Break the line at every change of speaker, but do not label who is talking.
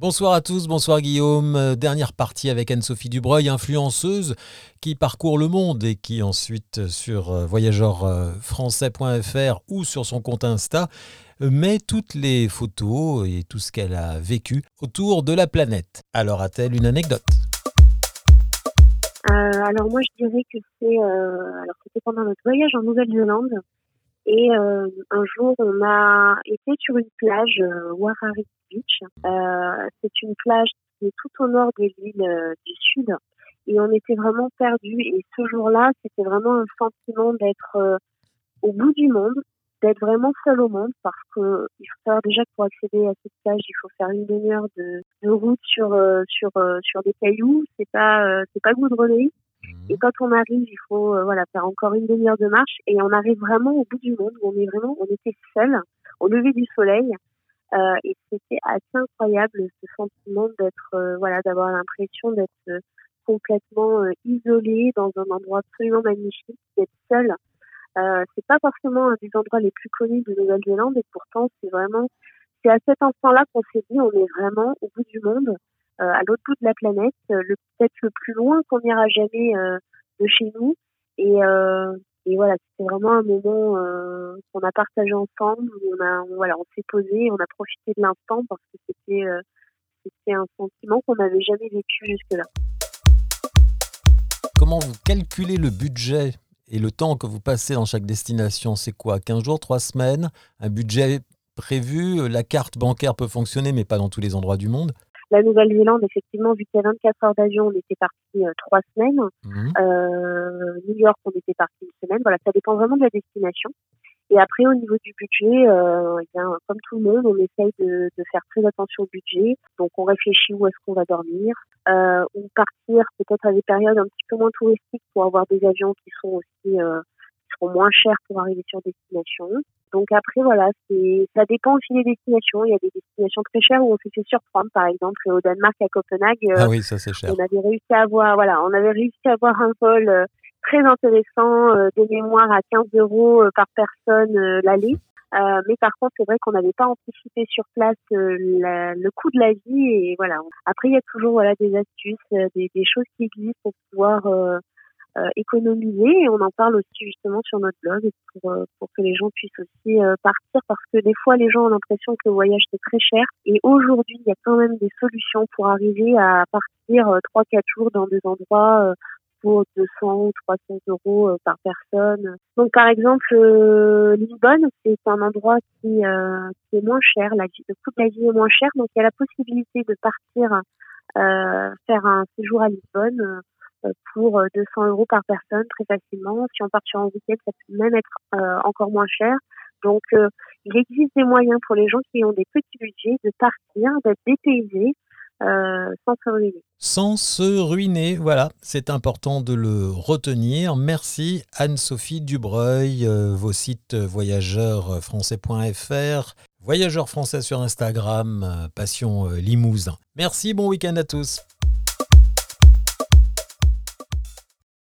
Bonsoir à tous, bonsoir Guillaume. Euh, Dernière partie avec Anne-Sophie Dubreuil, influenceuse qui parcourt le monde et qui ensuite sur euh, voyageurfrançais.fr ou sur son compte Insta euh, met toutes les photos et tout ce qu'elle a vécu autour de la planète. Alors a-t-elle une anecdote?
Euh, alors moi je dirais que c'est euh, pendant notre voyage en Nouvelle-Zélande et euh, un jour on a été sur une plage euh, Warari Beach. Euh, c'est une plage qui est tout au nord de l'île euh, du sud. Et on était vraiment perdus. Et ce jour-là c'était vraiment un sentiment d'être euh, au bout du monde d'être vraiment seul au monde parce que il faut savoir déjà que pour accéder à cette plage il faut faire une demi-heure de, de route sur euh, sur sur des cailloux. C'est pas c'est pas goudronné et quand on arrive, il faut euh, voilà faire encore une demi-heure de marche. Et on arrive vraiment au bout du monde. Où on est vraiment, on était seul au lever du soleil. Euh, et c'était assez incroyable ce sentiment d'être euh, voilà d'avoir l'impression d'être euh, complètement euh, isolé dans un endroit absolument magnifique, d'être seul. Euh, c'est pas forcément un des endroits les plus connus de Nouvelle-Zélande. Et pourtant c'est vraiment c'est à cet instant-là qu'on s'est dit on est vraiment au bout du monde à l'autre bout de la planète, euh, peut-être le plus loin qu'on ira jamais euh, de chez nous. Et, euh, voilà, c'était vraiment un moment euh, qu'on a partagé ensemble. Où on a, voilà, on s'est posé, on a profité de l'instant parce que c'était, euh, c'était un sentiment qu'on n'avait jamais vécu jusque-là.
Comment vous calculez le budget et le temps que vous passez dans chaque destination? C'est quoi 15 jours, 3 semaines? Un budget prévu? La carte bancaire peut fonctionner mais pas dans tous les endroits du monde?
La Nouvelle-Zélande, effectivement, vu qu'il y a 24 heures d'avion, on était parti euh, trois semaines.
Mhm.
Euh, New York, on était parti une semaine. Voilà, ça dépend vraiment de la destination. Et après, au niveau du budget, euh, eh bien, comme tout le monde, on essaye de, de faire très attention au budget. Donc, on réfléchit où est-ce qu'on va dormir, euh, ou partir peut-être à des périodes un petit peu moins touristiques pour avoir des avions qui sont aussi euh, seront moins chers pour arriver sur destination. Donc après, voilà, c'est ça dépend aussi des destinations. Il y a des destinations très chères où on se fait surprendre, par exemple au Danemark à Copenhague. euh,
Ah oui, ça c'est cher.
on avait réussi à avoir, voilà, on avait réussi à avoir un vol euh, très intéressant euh, de mémoire à 15 euros euh, par personne euh, l'aller. Euh, mais par contre, c'est vrai qu'on n'avait pas anticipé sur place euh, la- le coût de la vie et voilà. Après, il y a toujours voilà des astuces, euh, des, des choses qui existent pour pouvoir euh, euh, économiser. Et on en parle aussi justement sur notre blog pour, euh, pour que les gens puissent aussi euh, partir. Parce que des fois les gens ont l'impression que le voyage c'est très cher. Et aujourd'hui il y a quand même des solutions pour arriver à partir euh, trois quatre jours dans des endroits euh, pour 200 ou 300 euros euh, par personne. Donc par exemple euh, Lisbonne c'est un endroit qui, euh, qui est moins cher, la vie, le coût de la vie est moins cher. Donc il y a la possibilité de partir euh, faire un séjour à Lisbonne euh, pour euh, 200 euros par personne très facilement. Si on part sur un week-end, ça peut même être euh, encore moins cher. Donc, euh, il existe des moyens pour les gens qui ont des petits budgets de partir, d'être dépaysés euh, sans se ruiner.
Sans se ruiner, voilà, c'est important de le retenir. Merci Anne-Sophie Dubreuil, euh, vos sites voyageurfrançais.fr, voyageurs français sur Instagram, euh, Passion euh, Limousin. Merci, bon week-end à tous.